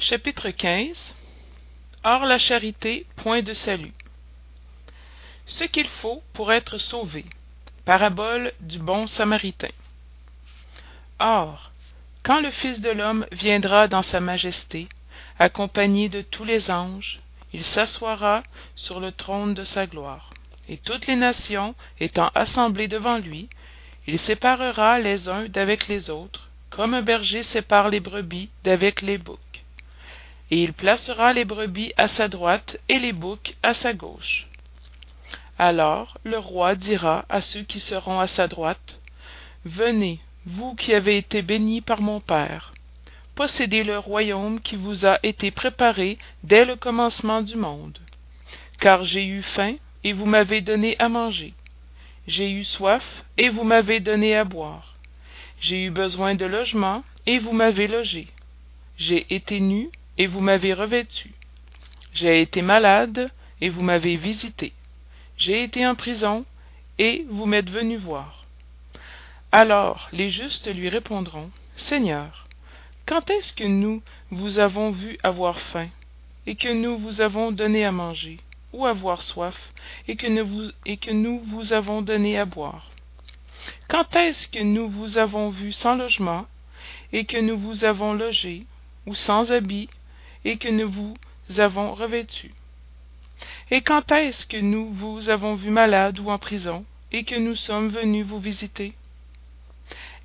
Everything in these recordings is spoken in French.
chapitre hors la charité point de salut. Ce qu'il faut pour être sauvé. Parabole du bon samaritain. Or quand le fils de l'homme viendra dans sa majesté accompagné de tous les anges il s'assoira sur le trône de sa gloire. Et toutes les nations étant assemblées devant lui il séparera les uns d'avec les autres comme un berger sépare les brebis d'avec les boucs et il placera les brebis à sa droite et les boucs à sa gauche. Alors le roi dira à ceux qui seront à sa droite venez vous qui avez été bénis par mon père possédez le royaume qui vous a été préparé dès le commencement du monde. Car j'ai eu faim et vous m'avez donné à manger. J'ai eu soif et vous m'avez donné à boire. J'ai eu besoin de logement et vous m'avez logé. J'ai été nu et vous m'avez revêtu. J'ai été malade et vous m'avez visité. J'ai été en prison et vous m'êtes venu voir. Alors les justes lui répondront seigneur quand est-ce que nous vous avons vu avoir faim et que nous vous avons donné à manger ou avoir soif et que et que nous vous avons donné à boire? Quand est-ce que nous vous avons vu sans logement et que nous vous avons logé ou sans habit et que nous vous avons revêtu. Et quand est-ce que nous vous avons vu malade ou en prison et que nous sommes venus vous visiter?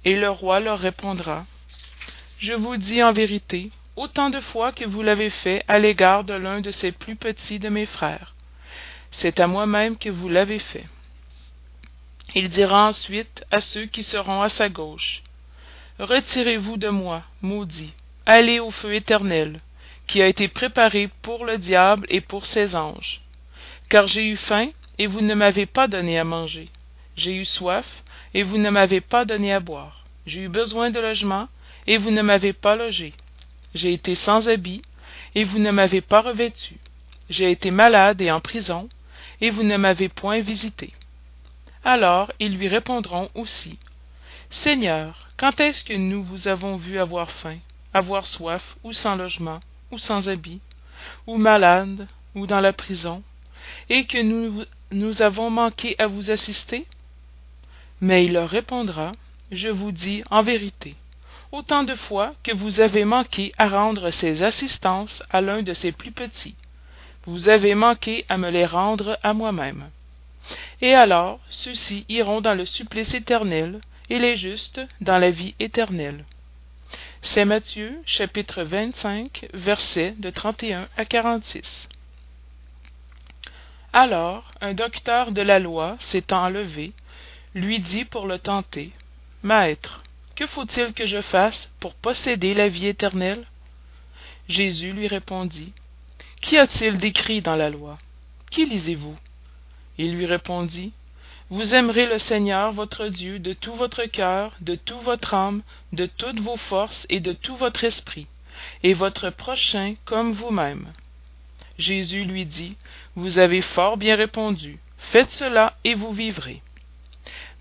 Et le roi leur répondra je vous dis en vérité autant de fois que vous l'avez fait à l'égard de l'un de ces plus petits de mes frères. C'est à moi-même que vous l'avez fait. Il dira ensuite à ceux qui seront à sa gauche retirez-vous de moi maudits allez au feu éternel qui a été préparé pour le diable et pour ses anges. Car j'ai eu faim et vous ne m'avez pas donné à manger. J'ai eu soif et vous ne m'avez pas donné à boire. J'ai eu besoin de logement et vous ne m'avez pas logé. J'ai été sans habit et vous ne m'avez pas revêtu. J'ai été malade et en prison et vous ne m'avez point visité. Alors ils lui répondront aussi seigneur quand est-ce que nous vous avons vu avoir faim avoir soif ou sans logement? Sans habit ou malade ou dans la prison et que nous, nous avons manqué à vous assister? Mais il leur répondra je vous dis en vérité autant de fois que vous avez manqué à rendre ces assistances à l'un de ces plus petits vous avez manqué à me les rendre à moi-même. Et alors ceux-ci iront dans le supplice éternel et les justes dans la vie éternelle c'est Matthieu chapitre 25 versets de 31 à 46 alors un docteur de la loi s'étant levé lui dit pour le tenter maître que faut-il que je fasse pour posséder la vie éternelle? Jésus lui répondit qu'y a-t-il d'écrit dans la loi? Qui lisez-vous? Il lui répondit vous aimerez le seigneur votre dieu de tout votre cœur de toute votre âme de toutes vos forces et de tout votre esprit et votre prochain comme vous-même. Jésus lui dit vous avez fort bien répondu. Faites cela et vous vivrez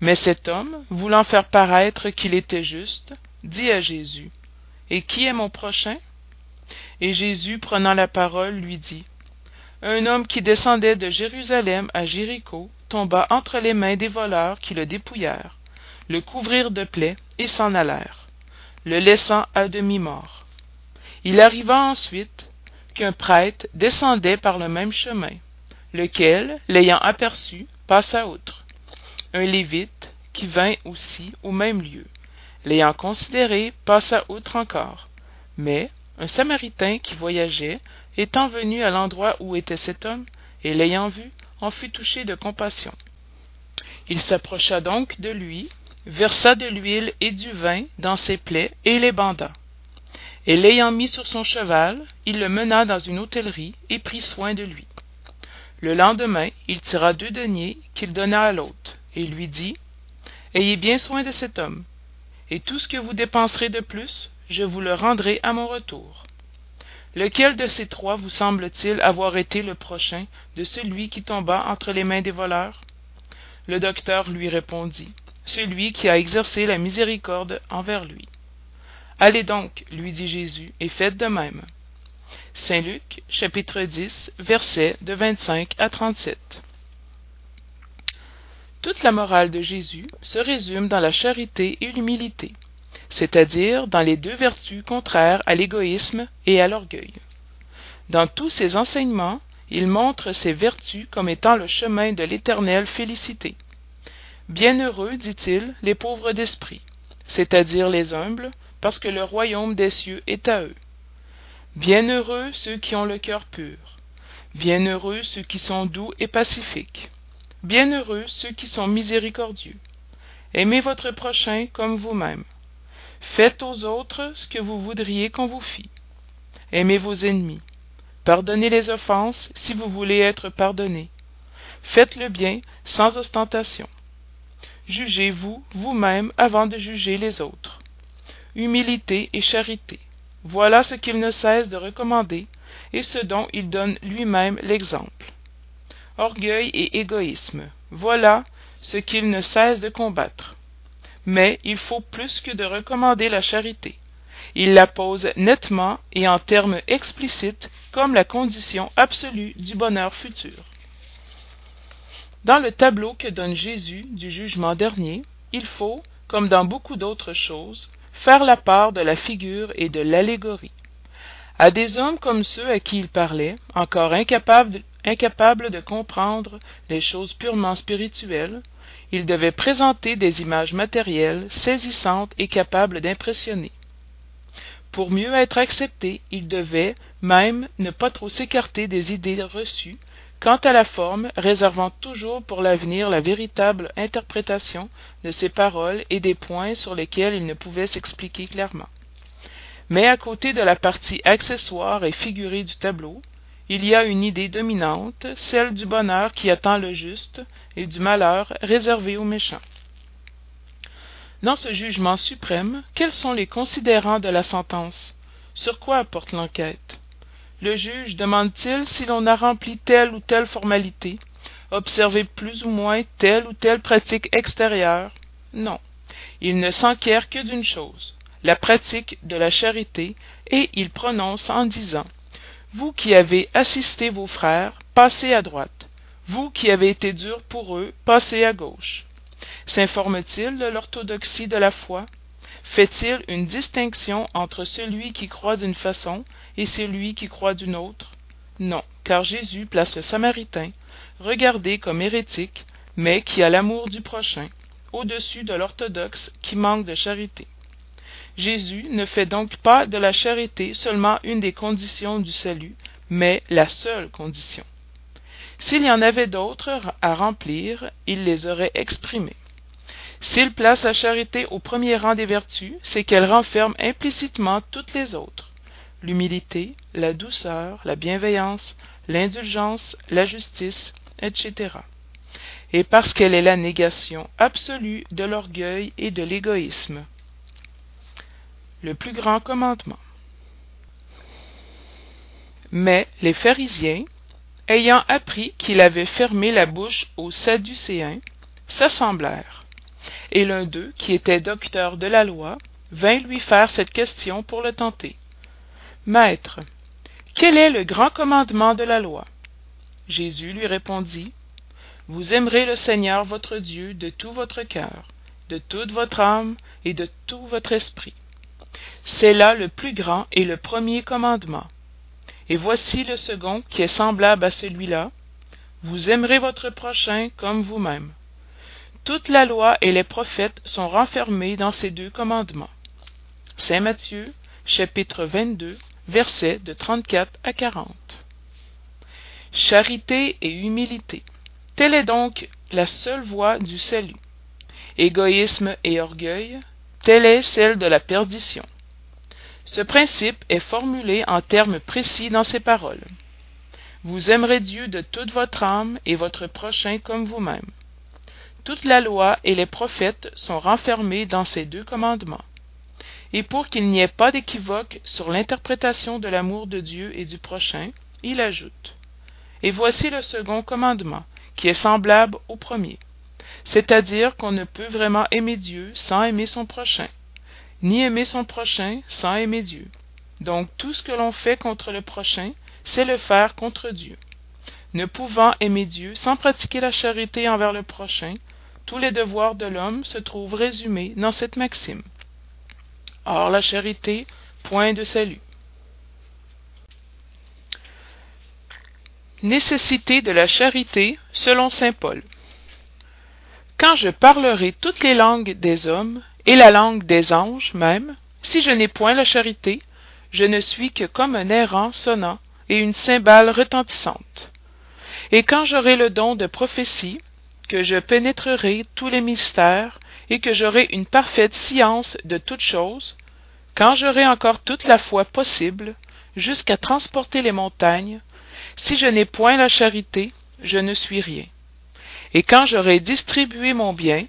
mais cet homme voulant faire paraître qu'il était juste dit à jésus et qui est mon prochain? Et jésus prenant la parole lui dit un homme qui descendait de jérusalem à jéricho entre les mains des voleurs qui le dépouillèrent. Le couvrirent de plaies et s'en allèrent le laissant à demi mort il arriva ensuite qu'un prêtre descendait par le même chemin lequel l'ayant aperçu passa outre. Un lévite qui vint aussi au même lieu l'ayant considéré passa outre encore. Mais un samaritain qui voyageait étant venu à l'endroit où était cet homme et l'ayant vu en fut touché de compassion. Il s'approcha donc de lui versa de l'huile et du vin dans ses plaies et les banda. Et l'ayant mis sur son cheval il le mena dans une hôtellerie et prit soin de lui. Le lendemain il tira deux deniers qu'il donna à l'hôte et lui dit ayez bien soin de cet homme et tout ce que vous dépenserez de plus je vous le rendrai à mon retour lequel de ces trois vous semble-t-il avoir été le prochain de celui qui tomba entre les mains des voleurs? Le docteur lui répondit celui qui a exercé la miséricorde envers lui. Allez donc lui dit jésus et faites de même. Saint Luc, chapitre 10, versets de 25 à 37. Toute la morale de Jésus se résume dans la charité et l'humilité, c'est-à-dire dans les deux vertus contraires à l'égoïsme et à l'orgueil. Dans tous ses enseignements, il montre ces vertus comme étant le chemin de l'éternelle félicité. Bienheureux, dit-il, les pauvres d'esprit, c'est-à-dire les humbles, parce que le royaume des cieux est à eux. Bienheureux ceux qui ont le cœur pur. Bienheureux ceux qui sont doux et pacifiques. Bienheureux ceux qui sont miséricordieux. Aimez votre prochain comme vous-même. Faites aux autres ce que vous voudriez qu'on vous fît. Aimez vos ennemis. Pardonnez les offenses si vous voulez être pardonné. Faites le bien sans ostentation. Jugez-vous vous-même avant de juger les autres. Humilité et charité. Voilà ce qu'il ne cesse de recommander et ce dont il donne lui-même l'exemple. Orgueil et égoïsme. Voilà ce qu'il ne cesse de combattre. Mais il faut plus que de recommander la charité. Il la pose nettement et en termes explicites comme la condition absolue du bonheur futur. Dans le tableau que donne Jésus du jugement dernier, il faut, comme dans beaucoup d'autres choses, faire la part de la figure et de l'allégorie. À des hommes comme ceux à qui il parlait, encore incapables, incapables de comprendre les choses purement spirituelles, il devait présenter des images matérielles saisissantes et capables d'impressionner. Pour mieux être accepté, il devait même ne pas trop s'écarter des idées reçues Quant à la forme, réservant toujours pour l'avenir la véritable interprétation de ses paroles et des points sur lesquels il ne pouvait s'expliquer clairement. Mais à côté de la partie accessoire et figurée du tableau, il y a une idée dominante, celle du bonheur qui attend le juste et du malheur réservé aux méchants. Dans ce jugement suprême, quels sont les considérants de la sentence? Sur quoi porte l'enquête? Le juge demande-t-il si l'on a rempli telle ou telle formalité, observé plus ou moins telle ou telle pratique extérieure? Non. Il ne s'enquiert que d'une chose, la pratique de la charité, et il prononce en disant Vous qui avez assisté vos frères, passez à droite. Vous qui avez été dur pour eux, passez à gauche. S'informe-t-il de l'orthodoxie de la foi? Fait-il une distinction entre celui qui croit d'une façon et celui qui croit d'une autre? Non car jésus place le samaritain regardé comme hérétique mais qui a l'amour du prochain au-dessus de l'orthodoxe qui manque de charité jésus ne fait donc pas de la charité seulement une des conditions du salut mais la seule condition s'il y en avait d'autres à remplir il les aurait exprimées s'il place la charité au premier rang des vertus, c'est qu'elle renferme implicitement toutes les autres l'humilité, la douceur, la bienveillance, l'indulgence, la justice, etc. Et parce qu'elle est la négation absolue de l'orgueil et de l'égoïsme. Le plus grand commandement. Mais les pharisiens, ayant appris qu'il avait fermé la bouche aux Sadducéens, s'assemblèrent et l'un d'eux, qui était docteur de la loi, vint lui faire cette question pour le tenter. Maître, quel est le grand commandement de la loi? Jésus lui répondit. Vous aimerez le Seigneur votre Dieu de tout votre cœur, de toute votre âme et de tout votre esprit. C'est là le plus grand et le premier commandement. Et voici le second qui est semblable à celui-là. Vous aimerez votre prochain comme vous-même. Toute la loi et les prophètes sont renfermés dans ces deux commandements. Saint Matthieu, chapitre 22, versets de 34 à 40. Charité et humilité. Telle est donc la seule voie du salut. Égoïsme et orgueil, telle est celle de la perdition. Ce principe est formulé en termes précis dans ces paroles. Vous aimerez Dieu de toute votre âme et votre prochain comme vous-même. Toute la loi et les prophètes sont renfermés dans ces deux commandements. Et pour qu'il n'y ait pas d'équivoque sur l'interprétation de l'amour de Dieu et du prochain, il ajoute Et voici le second commandement, qui est semblable au premier. C'est-à-dire qu'on ne peut vraiment aimer Dieu sans aimer son prochain, ni aimer son prochain sans aimer Dieu. Donc tout ce que l'on fait contre le prochain, c'est le faire contre Dieu. Ne pouvant aimer Dieu sans pratiquer la charité envers le prochain, tous les devoirs de l'homme se trouvent résumés dans cette maxime. Or la charité, point de salut. Nécessité de la charité selon saint Paul. Quand je parlerai toutes les langues des hommes, et la langue des anges même, si je n'ai point la charité, je ne suis que comme un errant sonnant et une cymbale retentissante. Et quand j'aurai le don de prophétie, que je pénétrerai tous les mystères, et que j'aurai une parfaite science de toutes choses, quand j'aurai encore toute la foi possible, jusqu'à transporter les montagnes, si je n'ai point la charité, je ne suis rien. Et quand j'aurai distribué mon bien,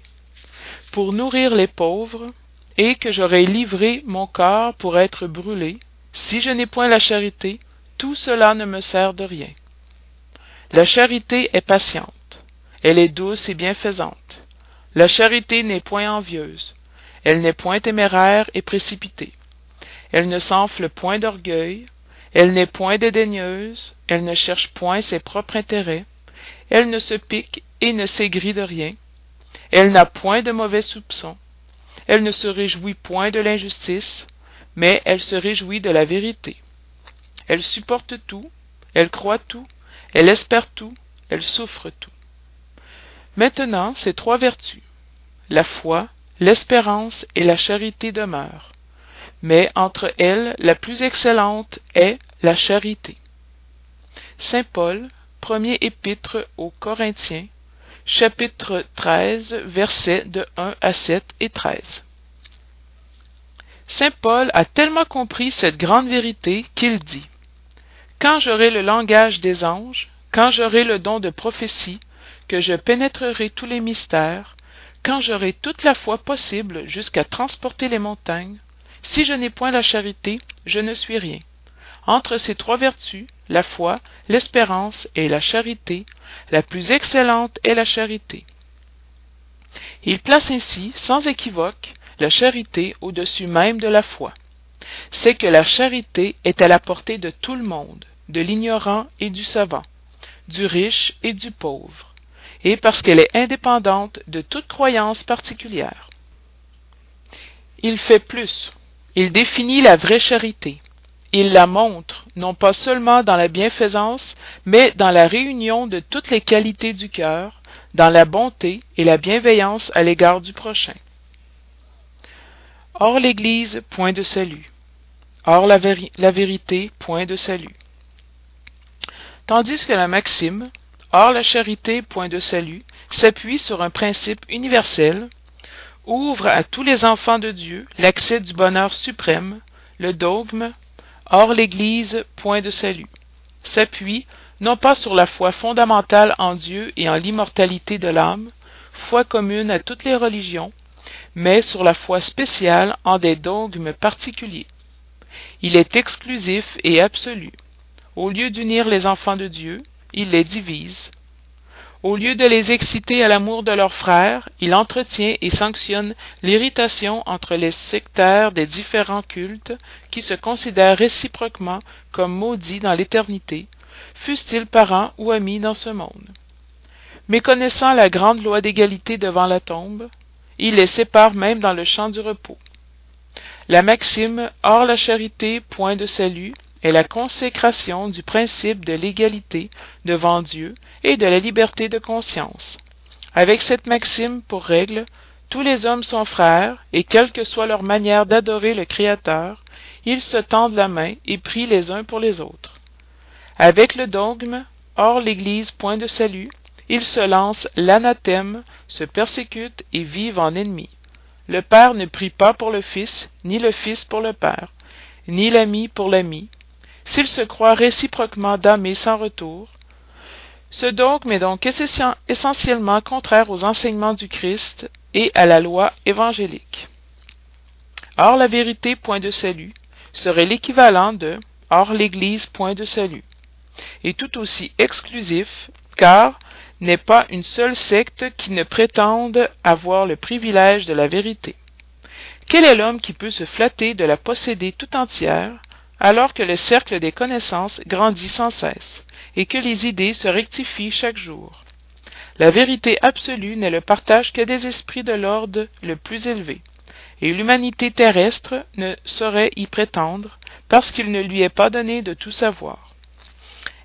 pour nourrir les pauvres, et que j'aurai livré mon corps pour être brûlé, si je n'ai point la charité, tout cela ne me sert de rien. La charité est patiente, elle est douce et bienfaisante. La charité n'est point envieuse, elle n'est point téméraire et précipitée. Elle ne s'enfle point d'orgueil, elle n'est point dédaigneuse, elle ne cherche point ses propres intérêts, elle ne se pique et ne s'aigrit de rien, elle n'a point de mauvais soupçons, elle ne se réjouit point de l'injustice, mais elle se réjouit de la vérité. Elle supporte tout, elle croit tout, elle espère tout, elle souffre tout. Maintenant, ces trois vertus, la foi, l'espérance et la charité demeurent. Mais entre elles, la plus excellente est la charité. Premier épître aux Corinthiens, chapitre 13, versets de 1 à 7 et 13. Saint Paul a tellement compris cette grande vérité qu'il dit Quand j'aurai le langage des anges, quand j'aurai le don de prophétie, que je pénétrerai tous les mystères, quand j'aurai toute la foi possible jusqu'à transporter les montagnes, si je n'ai point la charité, je ne suis rien. Entre ces trois vertus, la foi, l'espérance et la charité, la plus excellente est la charité. Il place ainsi, sans équivoque, la charité au-dessus même de la foi. C'est que la charité est à la portée de tout le monde, de l'ignorant et du savant, du riche et du pauvre et parce qu'elle est indépendante de toute croyance particulière. Il fait plus. Il définit la vraie charité. Il la montre, non pas seulement dans la bienfaisance, mais dans la réunion de toutes les qualités du cœur, dans la bonté et la bienveillance à l'égard du prochain. Or l'Église, point de salut. Or la, vérité, point de salut. Tandis que la maxime, Or la charité, point de salut, s'appuie sur un principe universel, ouvre à tous les enfants de Dieu l'accès du bonheur suprême, le dogme, or l'Église, point de salut, s'appuie non pas sur la foi fondamentale en Dieu et en l'immortalité de l'âme, foi commune à toutes les religions, mais sur la foi spéciale en des dogmes particuliers. Il est exclusif et absolu. Au lieu d'unir les enfants de Dieu, il les divise. Au lieu de les exciter à l'amour de leurs frères, il entretient et sanctionne l'irritation entre les sectaires des différents cultes qui se considèrent réciproquement comme maudits dans l'éternité, fussent-ils parents ou amis dans ce monde. Méconnaissant la grande loi d'égalité devant la tombe, il les sépare même dans le champ du repos. La maxime hors la charité, point de salut, est la consécration du principe de l'égalité devant Dieu et de la liberté de conscience. Avec cette maxime pour règle, tous les hommes sont frères, et quelle que soit leur manière d'adorer le Créateur, ils se tendent la main et prient les uns pour les autres. Avec le dogme, hors l'Église point de salut, ils se lancent l'anathème, se persécutent et vivent en ennemis. Le Père ne prie pas pour le Fils, ni le Fils pour le Père, ni l'ami pour l'ami, s'ils se croient réciproquement damnés sans retour. Ce dogme est donc essentiellement contraire aux enseignements du Christ et à la loi évangélique. Or la vérité point de salut serait l'équivalent de Or l'Église point de salut, et tout aussi exclusif, car n'est pas une seule secte qui ne prétende avoir le privilège de la vérité. Quel est l'homme qui peut se flatter de la posséder tout entière, alors que le cercle des connaissances grandit sans cesse, et que les idées se rectifient chaque jour. La vérité absolue n'est le partage que des esprits de l'ordre le plus élevé, et l'humanité terrestre ne saurait y prétendre, parce qu'il ne lui est pas donné de tout savoir.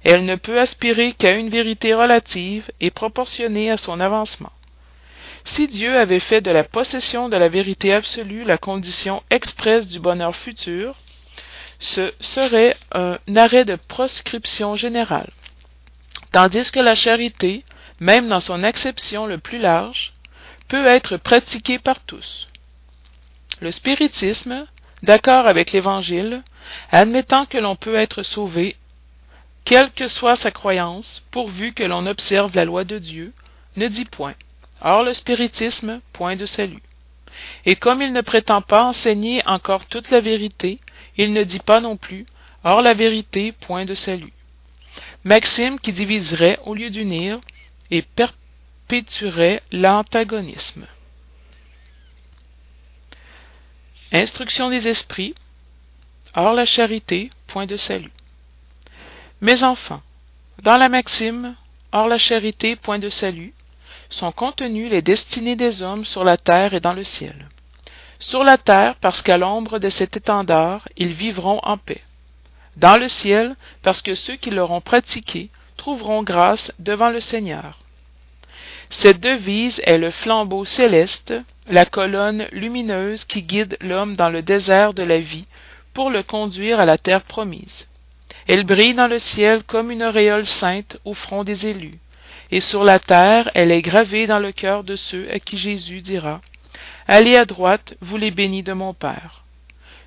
Elle ne peut aspirer qu'à une vérité relative et proportionnée à son avancement. Si Dieu avait fait de la possession de la vérité absolue la condition expresse du bonheur futur, ce serait un arrêt de proscription générale. Tandis que la charité, même dans son acception le plus large, peut être pratiquée par tous. Le spiritisme, d'accord avec l'Évangile, admettant que l'on peut être sauvé, quelle que soit sa croyance, pourvu que l'on observe la loi de Dieu, ne dit point. Or le spiritisme, point de salut. Et comme il ne prétend pas enseigner encore toute la vérité, il ne dit pas non plus Or la vérité, point de salut. Maxime qui diviserait au lieu d'unir et perpétuerait l'antagonisme. Instruction des esprits. Or la charité, point de salut. Mes enfants, dans la maxime, hors la charité, point de salut, sont contenues les destinées des hommes sur la terre et dans le ciel. Sur la terre, parce qu'à l'ombre de cet étendard, ils vivront en paix. Dans le ciel, parce que ceux qui l'auront pratiqué trouveront grâce devant le Seigneur. Cette devise est le flambeau céleste, la colonne lumineuse qui guide l'homme dans le désert de la vie pour le conduire à la terre promise. Elle brille dans le ciel comme une auréole sainte au front des élus et sur la terre elle est gravée dans le cœur de ceux à qui Jésus dira Allez à droite, vous les bénis de mon Père.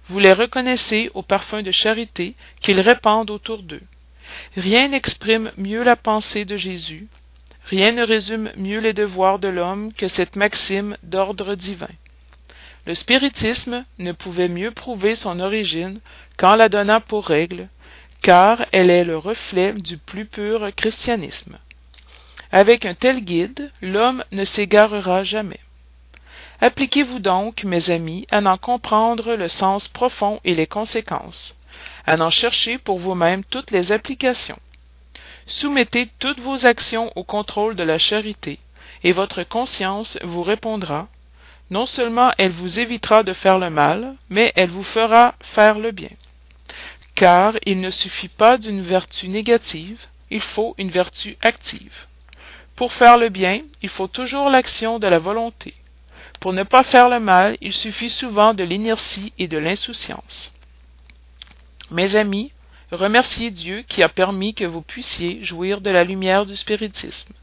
Vous les reconnaissez au parfum de charité qu'ils répandent autour d'eux. Rien n'exprime mieux la pensée de Jésus, rien ne résume mieux les devoirs de l'homme que cette maxime d'ordre divin. Le spiritisme ne pouvait mieux prouver son origine qu'en la donnant pour règle, car elle est le reflet du plus pur christianisme. Avec un tel guide, l'homme ne s'égarera jamais. Appliquez-vous donc, mes amis, à en comprendre le sens profond et les conséquences, à en chercher pour vous-même toutes les applications. Soumettez toutes vos actions au contrôle de la charité, et votre conscience vous répondra. Non seulement elle vous évitera de faire le mal, mais elle vous fera faire le bien. Car il ne suffit pas d'une vertu négative, il faut une vertu active. Pour faire le bien, il faut toujours l'action de la volonté. Pour ne pas faire le mal, il suffit souvent de l'inertie et de l'insouciance. Mes amis, remerciez Dieu qui a permis que vous puissiez jouir de la lumière du spiritisme.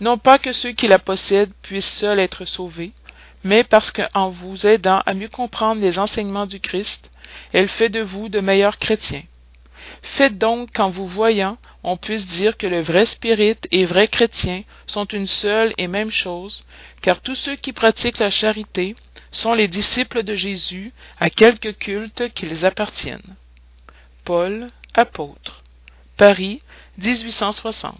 Non pas que ceux qui la possèdent puissent seuls être sauvés, mais parce qu'en vous aidant à mieux comprendre les enseignements du Christ, elle fait de vous de meilleurs chrétiens. Faites donc qu'en vous voyant, on puisse dire que le vrai spirit et vrai chrétien sont une seule et même chose, car tous ceux qui pratiquent la charité sont les disciples de Jésus à quelque culte qu'ils appartiennent. Paul, apôtre. Paris, 1860.